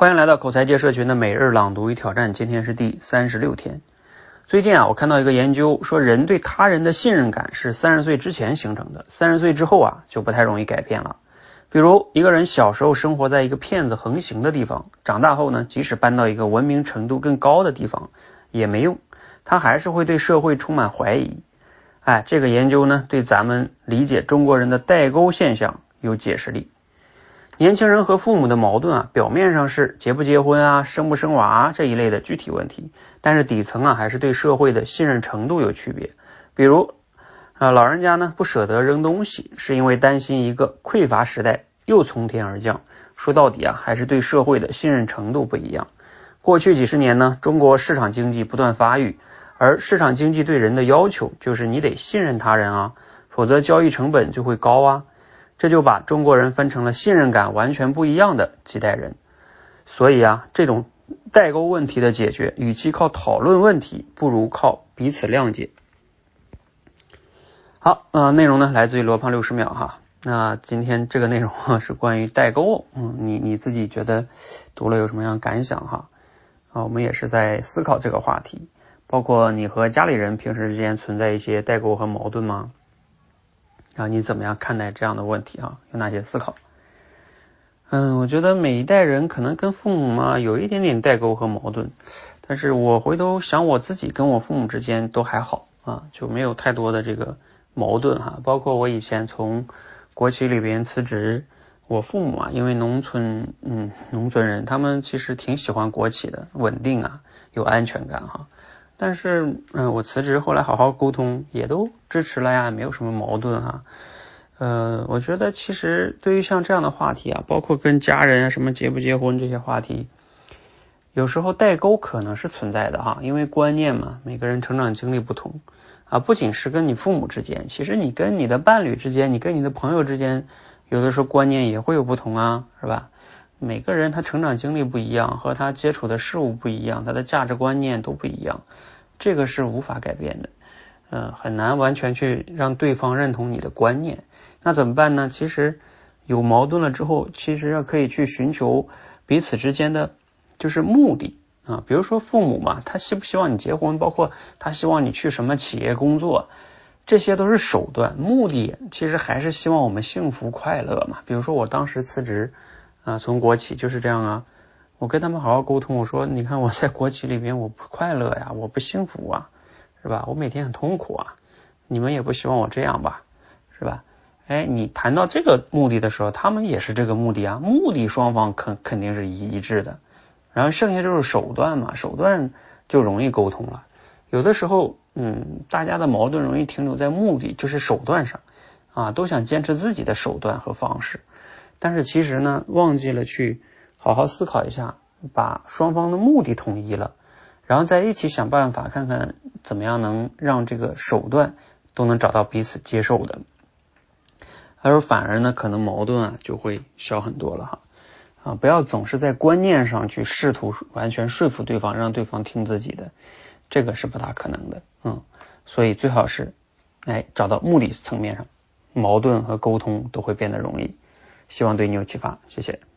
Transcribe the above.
欢迎来到口才界社群的每日朗读与挑战，今天是第三十六天。最近啊，我看到一个研究说，人对他人的信任感是三十岁之前形成的，三十岁之后啊就不太容易改变了。比如一个人小时候生活在一个骗子横行的地方，长大后呢，即使搬到一个文明程度更高的地方也没用，他还是会对社会充满怀疑。哎，这个研究呢，对咱们理解中国人的代沟现象有解释力。年轻人和父母的矛盾啊，表面上是结不结婚啊、生不生娃这一类的具体问题，但是底层啊还是对社会的信任程度有区别。比如啊，老人家呢不舍得扔东西，是因为担心一个匮乏时代又从天而降。说到底啊，还是对社会的信任程度不一样。过去几十年呢，中国市场经济不断发育，而市场经济对人的要求就是你得信任他人啊，否则交易成本就会高啊。这就把中国人分成了信任感完全不一样的几代人，所以啊，这种代沟问题的解决，与其靠讨论问题，不如靠彼此谅解。好，呃，内容呢来自于罗胖六十秒哈。那今天这个内容是关于代沟，嗯，你你自己觉得读了有什么样感想哈？啊，我们也是在思考这个话题，包括你和家里人平时之间存在一些代沟和矛盾吗？啊，你怎么样看待这样的问题啊？有哪些思考？嗯，我觉得每一代人可能跟父母嘛有一点点代沟和矛盾，但是我回头想我自己跟我父母之间都还好啊，就没有太多的这个矛盾哈。包括我以前从国企里边辞职，我父母啊，因为农村，嗯，农村人他们其实挺喜欢国企的，稳定啊，有安全感哈。但是，嗯，我辞职后来好好沟通，也都支持了呀，没有什么矛盾哈。呃，我觉得其实对于像这样的话题啊，包括跟家人啊什么结不结婚这些话题，有时候代沟可能是存在的哈，因为观念嘛，每个人成长经历不同啊，不仅是跟你父母之间，其实你跟你的伴侣之间，你跟你的朋友之间，有的时候观念也会有不同啊，是吧？每个人他成长经历不一样，和他接触的事物不一样，他的价值观念都不一样。这个是无法改变的，嗯，很难完全去让对方认同你的观念。那怎么办呢？其实有矛盾了之后，其实要可以去寻求彼此之间的就是目的啊。比如说父母嘛，他希不希望你结婚，包括他希望你去什么企业工作，这些都是手段，目的其实还是希望我们幸福快乐嘛。比如说我当时辞职啊，从国企就是这样啊。我跟他们好好沟通，我说你看我在国企里边我不快乐呀，我不幸福啊，是吧？我每天很痛苦啊，你们也不希望我这样吧，是吧？哎，你谈到这个目的的时候，他们也是这个目的啊，目的双方肯肯定是一一致的，然后剩下就是手段嘛，手段就容易沟通了。有的时候，嗯，大家的矛盾容易停留在目的，就是手段上啊，都想坚持自己的手段和方式，但是其实呢，忘记了去。好好思考一下，把双方的目的统一了，然后在一起想办法，看看怎么样能让这个手段都能找到彼此接受的，而反而呢，可能矛盾啊就会小很多了哈啊！不要总是在观念上去试图完全说服对方，让对方听自己的，这个是不大可能的，嗯，所以最好是哎找到目的层面上，矛盾和沟通都会变得容易。希望对你有启发，谢谢。